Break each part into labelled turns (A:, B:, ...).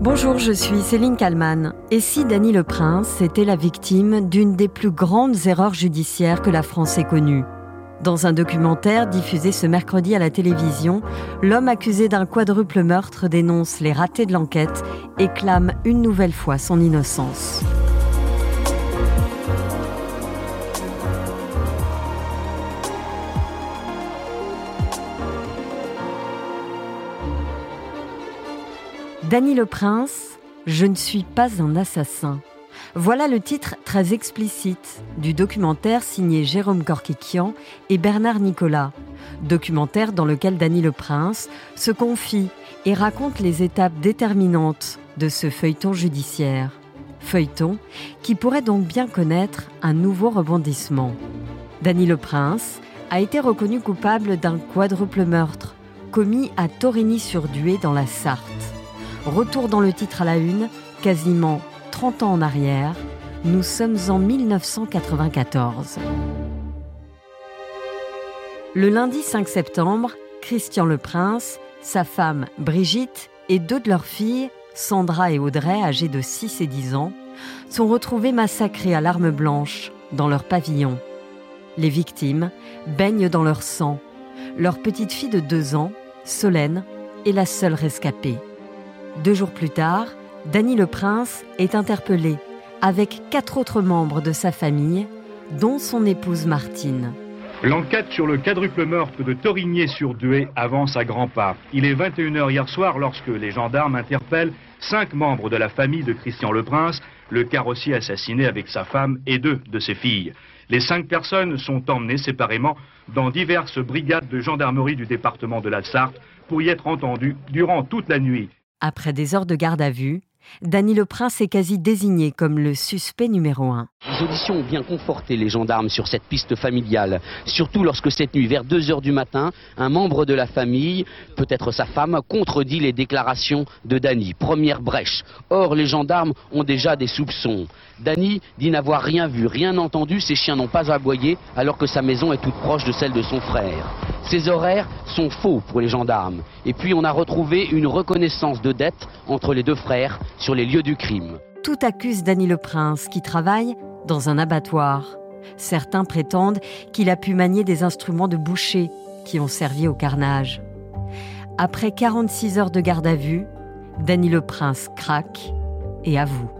A: Bonjour, je suis Céline Kalman. Et si Dany le Prince était la victime d'une des plus grandes erreurs judiciaires que la France ait connues? Dans un documentaire diffusé ce mercredi à la télévision, l'homme accusé d'un quadruple meurtre dénonce les ratés de l'enquête et clame une nouvelle fois son innocence. Dany le Prince, Je ne suis pas un assassin. Voilà le titre très explicite du documentaire signé Jérôme Korkikian et Bernard Nicolas. Documentaire dans lequel Dany le Prince se confie et raconte les étapes déterminantes de ce feuilleton judiciaire. Feuilleton qui pourrait donc bien connaître un nouveau rebondissement. Dany le Prince a été reconnu coupable d'un quadruple meurtre commis à Torigny-sur-Dué dans la Sarthe. Retour dans le titre à la une, quasiment 30 ans en arrière, nous sommes en 1994. Le lundi 5 septembre, Christian le Prince, sa femme Brigitte et deux de leurs filles, Sandra et Audrey, âgées de 6 et 10 ans, sont retrouvés massacrés à l'arme blanche dans leur pavillon. Les victimes baignent dans leur sang. Leur petite fille de 2 ans, Solène, est la seule rescapée. Deux jours plus tard, Dany le Prince est interpellé avec quatre autres membres de sa famille, dont son épouse Martine.
B: L'enquête sur le quadruple meurtre de Torigné-sur-Dué avance à grands pas. Il est 21h hier soir lorsque les gendarmes interpellent cinq membres de la famille de Christian le Prince, le carrossier assassiné avec sa femme et deux de ses filles. Les cinq personnes sont emmenées séparément dans diverses brigades de gendarmerie du département de la Sarthe pour y être entendues durant toute la nuit.
A: Après des heures de garde à vue, Dany le Prince est quasi désigné comme le suspect numéro un.
C: Les auditions ont bien conforté les gendarmes sur cette piste familiale, surtout lorsque cette nuit, vers 2 heures du matin, un membre de la famille, peut-être sa femme, contredit les déclarations de Dany. Première brèche. Or, les gendarmes ont déjà des soupçons. Dany dit n'avoir rien vu, rien entendu, ses chiens n'ont pas aboyé, alors que sa maison est toute proche de celle de son frère. Ces horaires sont faux pour les gendarmes. Et puis on a retrouvé une reconnaissance de dette entre les deux frères sur les lieux du crime.
A: Tout accuse Dany le Prince qui travaille dans un abattoir. Certains prétendent qu'il a pu manier des instruments de boucher qui ont servi au carnage. Après 46 heures de garde à vue, Dany le Prince craque et avoue.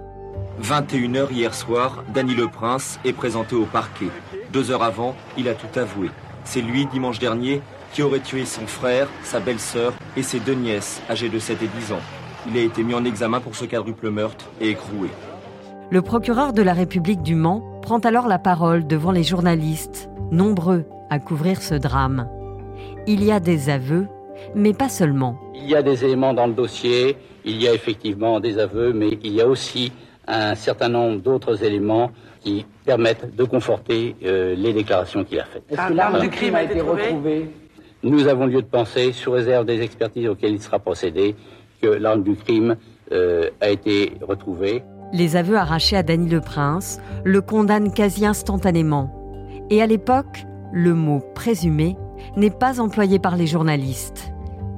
D: 21h hier soir, Dany le Prince est présenté au parquet. Deux heures avant, il a tout avoué. C'est lui, dimanche dernier, qui aurait tué son frère, sa belle-sœur et ses deux nièces, âgées de 7 et 10 ans. Il a été mis en examen pour ce quadruple meurtre et écroué.
A: Le procureur de la République du Mans prend alors la parole devant les journalistes, nombreux à couvrir ce drame. Il y a des aveux, mais pas seulement.
C: Il y a des éléments dans le dossier, il y a effectivement des aveux, mais il y a aussi un certain nombre d'autres éléments qui permettent de conforter euh, les déclarations qu'il a faites.
E: Est-ce que l'arme du crime a été retrouvée?
C: Nous avons lieu de penser, sous réserve des expertises auxquelles il sera procédé, que l'arme du crime euh, a été retrouvée.
A: Les aveux arrachés à Dany le Prince le condamnent quasi instantanément. Et à l'époque, le mot présumé n'est pas employé par les journalistes.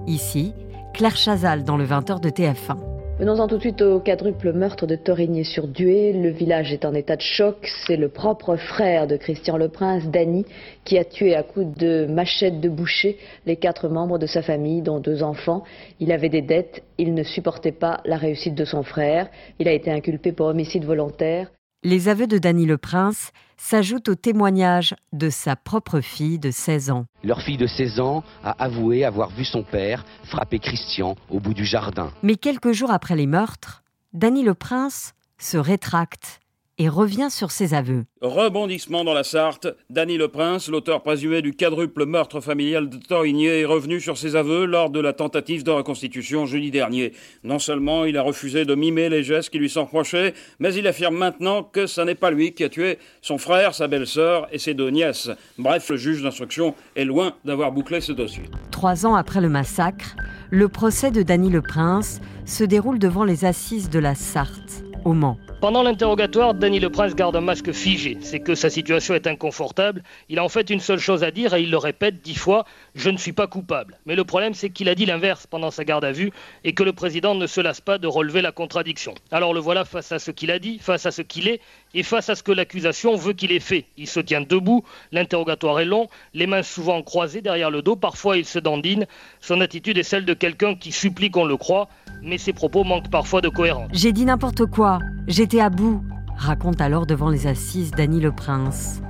A: Ici, Claire Chazal dans le 20h de TF1.
F: Venons-en tout de suite au quadruple meurtre de Torigné-sur-Dué. Le village est en état de choc. C'est le propre frère de Christian le Prince, Dany, qui a tué à coups de machette de boucher les quatre membres de sa famille, dont deux enfants. Il avait des dettes. Il ne supportait pas la réussite de son frère. Il a été inculpé pour homicide volontaire.
A: Les aveux de Dany le Prince s'ajoutent au témoignage de sa propre fille de 16 ans.
C: Leur fille de 16 ans a avoué avoir vu son père frapper Christian au bout du jardin.
A: Mais quelques jours après les meurtres, Dany le Prince se rétracte et revient sur ses aveux.
G: Rebondissement dans la Sarthe, Dany le Prince, l'auteur présumé du quadruple meurtre familial de Torigné, est revenu sur ses aveux lors de la tentative de reconstitution jeudi dernier. Non seulement il a refusé de mimer les gestes qui lui sont reprochés, mais il affirme maintenant que ce n'est pas lui qui a tué son frère, sa belle-sœur et ses deux nièces. Bref, le juge d'instruction est loin d'avoir bouclé ce dossier.
A: Trois ans après le massacre, le procès de Dany le Prince se déroule devant les assises de la Sarthe.
H: Pendant l'interrogatoire, Danny Le Prince garde un masque figé. C'est que sa situation est inconfortable. Il a en fait une seule chose à dire et il le répète dix fois Je ne suis pas coupable. Mais le problème, c'est qu'il a dit l'inverse pendant sa garde à vue et que le président ne se lasse pas de relever la contradiction. Alors le voilà face à ce qu'il a dit, face à ce qu'il est et face à ce que l'accusation veut qu'il ait fait. Il se tient debout, l'interrogatoire est long, les mains souvent croisées derrière le dos, parfois il se dandine. Son attitude est celle de quelqu'un qui supplie qu'on le croit, mais ses propos manquent parfois de cohérence.
A: J'ai dit n'importe quoi, j'étais à bout, raconte alors devant les assises Dany Le Prince.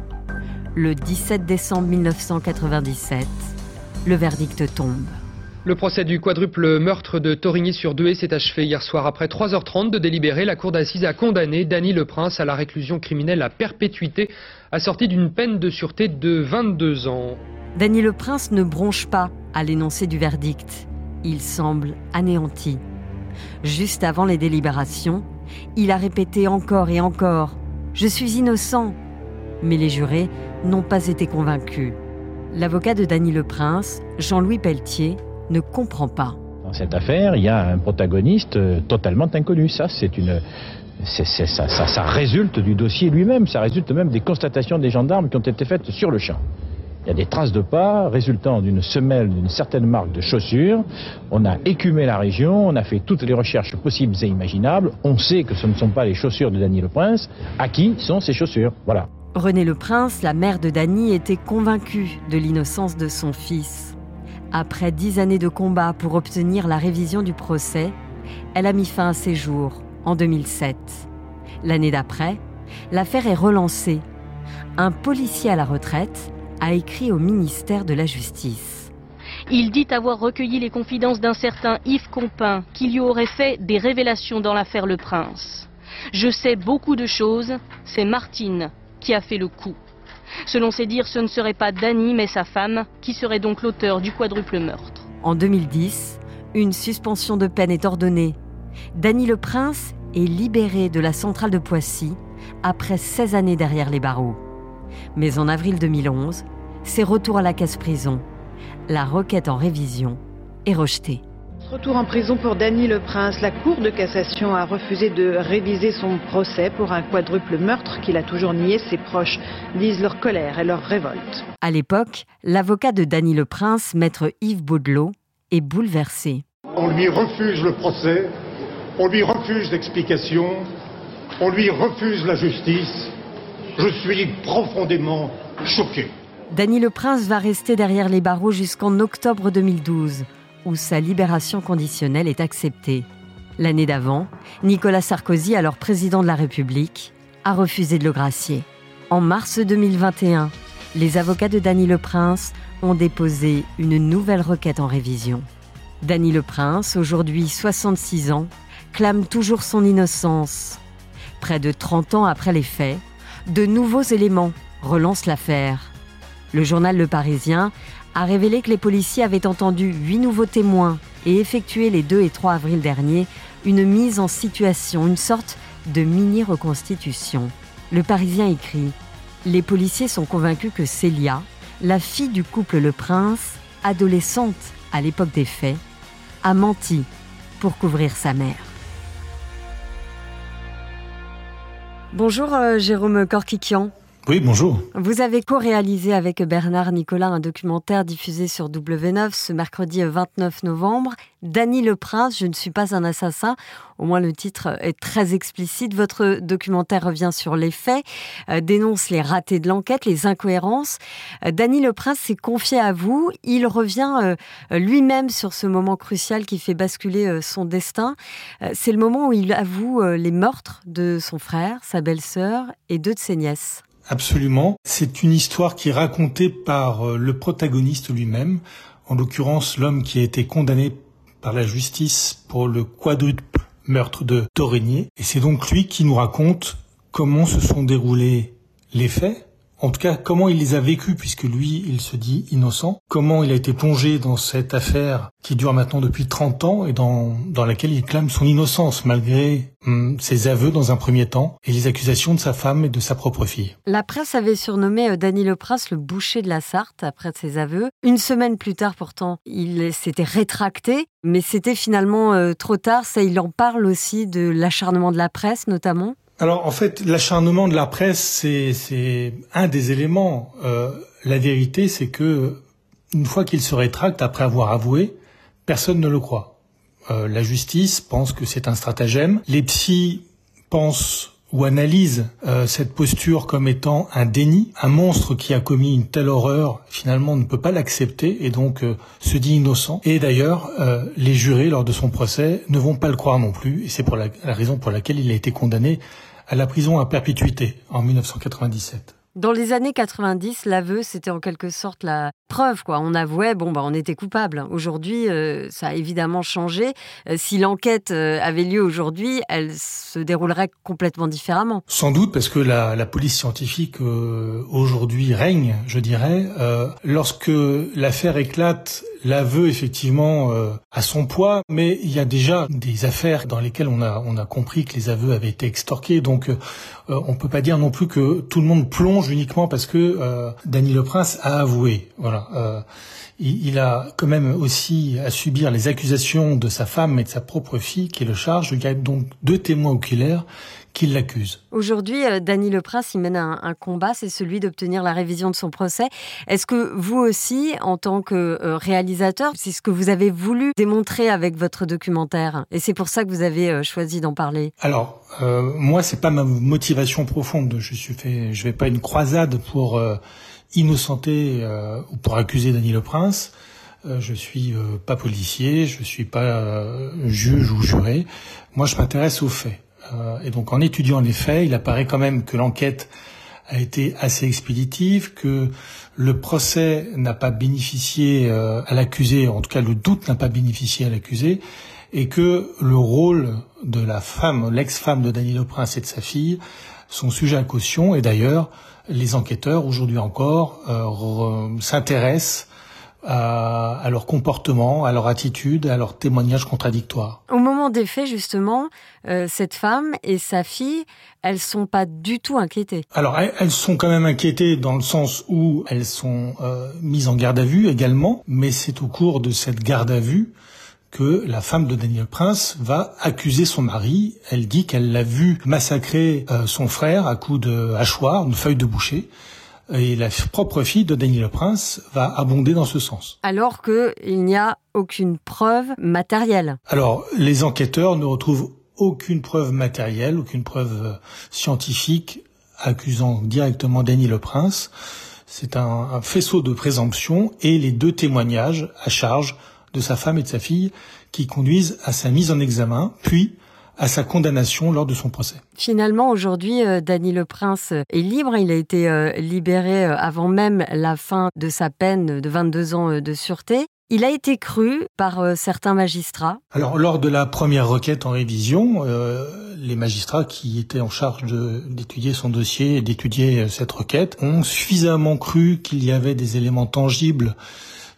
A: Le 17 décembre 1997, le verdict tombe.
I: Le procès du quadruple meurtre de Torigny-sur-Douai s'est achevé hier soir. Après 3h30 de délibéré, la cour d'assises a condamné Dany Le Prince à la réclusion criminelle à perpétuité, assortie d'une peine de sûreté de 22 ans.
A: Dany Le Prince ne bronche pas à l'énoncé du verdict. Il semble anéanti. Juste avant les délibérations, il a répété encore et encore ⁇ Je suis innocent !⁇ Mais les jurés n'ont pas été convaincus. L'avocat de Dany Le Prince, Jean-Louis Pelletier, ne comprend pas.
J: Dans cette affaire, il y a un protagoniste euh, totalement inconnu. Ça, c'est une, ça, ça, ça, résulte du dossier lui-même, ça résulte même des constatations des gendarmes qui ont été faites sur le champ. Il y a des traces de pas résultant d'une semelle d'une certaine marque de chaussures. On a écumé la région, on a fait toutes les recherches possibles et imaginables. On sait que ce ne sont pas les chaussures de Dany Le Prince. À qui sont ces chaussures? Voilà.
A: René Le Prince, la mère de Dany, était convaincue de l'innocence de son fils. Après dix années de combat pour obtenir la révision du procès, elle a mis fin à ses jours en 2007. L'année d'après, l'affaire est relancée. Un policier à la retraite a écrit au ministère de la Justice.
K: Il dit avoir recueilli les confidences d'un certain Yves Compin qui lui aurait fait des révélations dans l'affaire Le Prince. Je sais beaucoup de choses, c'est Martine qui a fait le coup. Selon ses dires, ce ne serait pas Dany, mais sa femme, qui serait donc l'auteur du quadruple meurtre.
A: En 2010, une suspension de peine est ordonnée. Dany le Prince est libéré de la centrale de Poissy après 16 années derrière les barreaux. Mais en avril 2011, c'est retour à la casse-prison. La requête en révision est rejetée.
L: Retour en prison pour Dany Le Prince. La Cour de cassation a refusé de réviser son procès pour un quadruple meurtre qu'il a toujours nié. Ses proches disent leur colère et leur révolte.
A: À l'époque, l'avocat de Dany Le Prince, maître Yves Baudelot, est bouleversé.
M: On lui refuse le procès, on lui refuse l'explication, on lui refuse la justice. Je suis profondément choqué.
A: Dany Le Prince va rester derrière les barreaux jusqu'en octobre 2012 où sa libération conditionnelle est acceptée. L'année d'avant, Nicolas Sarkozy, alors président de la République, a refusé de le gracier. En mars 2021, les avocats de Dany Le Prince ont déposé une nouvelle requête en révision. Dany Le Prince, aujourd'hui 66 ans, clame toujours son innocence. Près de 30 ans après les faits, de nouveaux éléments relancent l'affaire. Le journal Le Parisien a révélé que les policiers avaient entendu huit nouveaux témoins et effectué les 2 et 3 avril dernier une mise en situation, une sorte de mini-reconstitution. Le Parisien écrit Les policiers sont convaincus que Célia, la fille du couple Le Prince, adolescente à l'époque des faits, a menti pour couvrir sa mère. Bonjour euh, Jérôme Corquiquian.
N: Oui, bonjour.
A: Vous avez co-réalisé avec Bernard Nicolas un documentaire diffusé sur W9 ce mercredi 29 novembre. Dany le Prince, je ne suis pas un assassin. Au moins le titre est très explicite. Votre documentaire revient sur les faits, euh, dénonce les ratés de l'enquête, les incohérences. Euh, Dany le Prince s'est confié à vous. Il revient euh, lui-même sur ce moment crucial qui fait basculer son destin. C'est le moment où il avoue les meurtres de son frère, sa belle-sœur et deux de ses nièces.
N: Absolument. C'est une histoire qui est racontée par euh, le protagoniste lui-même, en l'occurrence l'homme qui a été condamné par la justice pour le quadruple meurtre de Torigny. Et c'est donc lui qui nous raconte comment se sont déroulés les faits en tout cas comment il les a vécus, puisque lui, il se dit innocent, comment il a été plongé dans cette affaire qui dure maintenant depuis 30 ans et dans, dans laquelle il clame son innocence, malgré hum, ses aveux dans un premier temps et les accusations de sa femme et de sa propre fille.
A: La presse avait surnommé euh, Dany Le Prince le boucher de la Sarthe après ses aveux. Une semaine plus tard, pourtant, il s'était rétracté, mais c'était finalement euh, trop tard. Ça, il en parle aussi de l'acharnement de la presse, notamment.
N: Alors en fait, l'acharnement de la presse, c'est un des éléments. Euh, la vérité, c'est que une fois qu'il se rétracte après avoir avoué, personne ne le croit. Euh, la justice pense que c'est un stratagème. Les psys pensent ou analysent euh, cette posture comme étant un déni. Un monstre qui a commis une telle horreur, finalement, ne peut pas l'accepter et donc se dit innocent. Et d'ailleurs, les jurés, lors de son procès, ne vont pas le croire non plus. Et c'est pour la, la raison pour laquelle il a été condamné à la prison à perpétuité en 1997.
A: Dans les années 90, l'aveu, c'était en quelque sorte la preuve. Quoi. On avouait, bon, bah, on était coupable. Aujourd'hui, euh, ça a évidemment changé. Euh, si l'enquête euh, avait lieu aujourd'hui, elle se déroulerait complètement différemment.
N: Sans doute, parce que la, la police scientifique aujourd'hui règne, je dirais. lorsque l'affaire éclate, l'aveu effectivement a son poids, mais il y a déjà des affaires dans lesquelles on a, on a compris que les aveux avaient été extorqués. Donc, on peut pas dire non plus que tout le monde plonge uniquement parce que euh, Dany Le Prince a avoué. Voilà. Il, a quand même aussi à subir les accusations de sa femme et de sa propre fille qui le chargent. Il y a donc deux témoins oculaires qui l'accusent.
A: Aujourd'hui, euh, Dany Le Prince, il mène un, combat, c'est celui d'obtenir la révision de son procès. Est-ce que vous aussi, en tant que euh, réalisateur, c'est ce que vous avez voulu démontrer avec votre documentaire? Et c'est pour ça que vous avez euh, choisi d'en parler
N: Alors, euh, moi, c'est pas ma motivation profonde. Je suis fait, je vais pas une croisade pour innocenter euh, ou pour accuser Dany Le Prince. Euh, je suis euh, pas policier, je suis pas juge ou juré. Moi, je m'intéresse aux faits. et donc, en étudiant les faits, il apparaît quand même que l'enquête a été assez expéditive, que le procès n'a pas bénéficié à l'accusé, en tout cas le doute n'a pas bénéficié à l'accusé, et que le rôle de la femme, l'ex-femme de Dany Le Prince et de sa fille, sont sujets à caution. Et d'ailleurs, les enquêteurs, aujourd'hui encore, euh, s'intéressent à, leur comportement, à leur attitude, à leurs témoignages contradictoires.
A: Au moment des faits, justement, euh, cette femme et sa fille, elles sont pas du tout inquiétées.
N: Alors, elles, sont quand même inquiétées dans le sens où elles sont euh, mises en garde à vue également, mais c'est au cours de cette garde à vue que la femme de Daniel Prince va accuser son mari. Elle dit qu'elle l'a vu massacrer euh, son frère à coups de hachoir, une feuille de boucher. Et la propre fille de Daniel Prince va abonder dans ce sens.
A: Alors qu'il n'y a aucune preuve matérielle.
N: Alors, les enquêteurs ne retrouvent aucune preuve matérielle, aucune preuve euh, scientifique accusant directement Daniel Prince. C'est un, un faisceau de présomption et les deux témoignages à charge de sa femme et de sa fille qui conduisent à sa mise en examen, puis à sa condamnation lors de son procès.
A: Finalement, aujourd'hui, euh, Dany Le Prince est libre. Il a été euh, libéré euh, avant même la fin de sa peine de 22 ans de sûreté. Il a été cru par certains magistrats.
N: Alors, lors de la première requête en révision, les magistrats qui étaient en charge d'étudier son dossier et d'étudier cette requête ont suffisamment cru qu'il y avait des éléments tangibles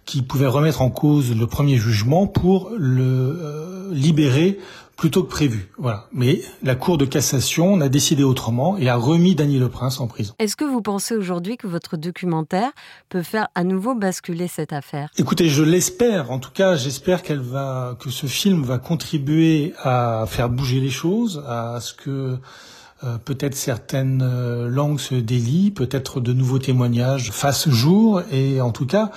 N: qui pouvait remettre en cause le premier jugement pour le euh, libérer plutôt que prévu. Voilà. Mais la Cour de cassation a décidé autrement et a remis Daniel Le Prince en prison.
A: Est-ce que vous pensez aujourd'hui que votre documentaire peut faire à nouveau basculer cette affaire?
N: Écoutez, je l'espère. En tout cas, j'espère qu'elle va, que ce film va contribuer à faire bouger les choses, à ce que euh, peut-être certaines euh, langues se délient, peut-être de nouveaux témoignages fassent jour, et en tout cas,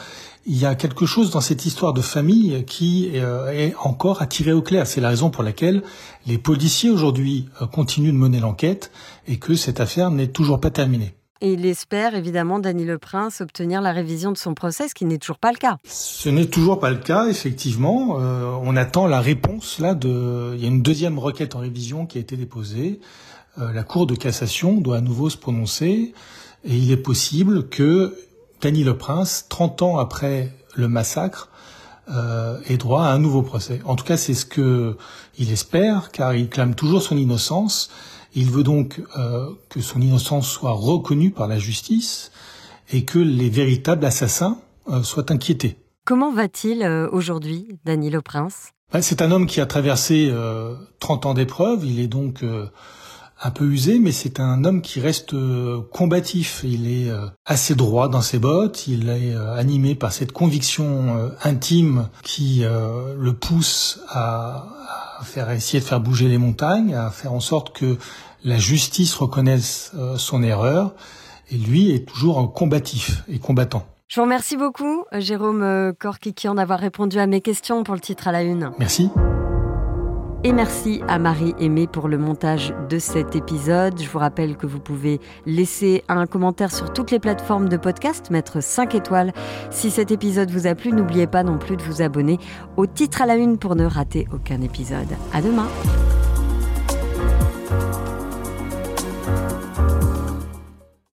N: il y a quelque chose dans cette histoire de famille qui euh, est encore à tirer au clair. C'est la raison pour laquelle les policiers aujourd'hui continuent de mener l'enquête et que cette affaire n'est toujours pas terminée.
A: Et il espère évidemment, Dany Le Prince, obtenir la révision de son procès, ce qui n'est toujours pas le cas.
N: Ce n'est toujours pas le cas, effectivement. on attend la réponse là de. Il y a une deuxième requête en révision qui a été déposée. Euh, la Cour de cassation doit à nouveau se prononcer et il est possible que Dany Le Prince, 30 ans après le massacre, euh, ait droit à un nouveau procès. En tout cas, c'est ce que il espère, car il clame toujours son innocence. Il veut donc que son innocence soit reconnue par la justice et que les véritables assassins soient inquiétés.
A: Comment va-t-il aujourd'hui, Dany Prince?
N: Bah, C'est un homme qui a traversé 30 ans d'épreuves. Il est donc un peu usé, mais c'est un homme qui reste euh, combatif. Il est euh, assez droit dans ses bottes, il est euh, animé par cette conviction intime qui le pousse à, faire essayer de faire bouger les montagnes, à faire en sorte que la justice reconnaisse son erreur. Et lui est toujours combatif et combattant.
A: Je vous remercie beaucoup, Jérôme Korkikian, d'avoir répondu à mes questions pour le titre à la une.
N: Merci.
A: Et merci à Marie Aimée pour le montage de cet épisode. Je vous rappelle que vous pouvez laisser un commentaire sur toutes les plateformes de podcast, mettre 5 étoiles. Si cet épisode vous a plu, n'oubliez pas non plus de vous abonner au titre à la une pour ne rater aucun épisode. À demain!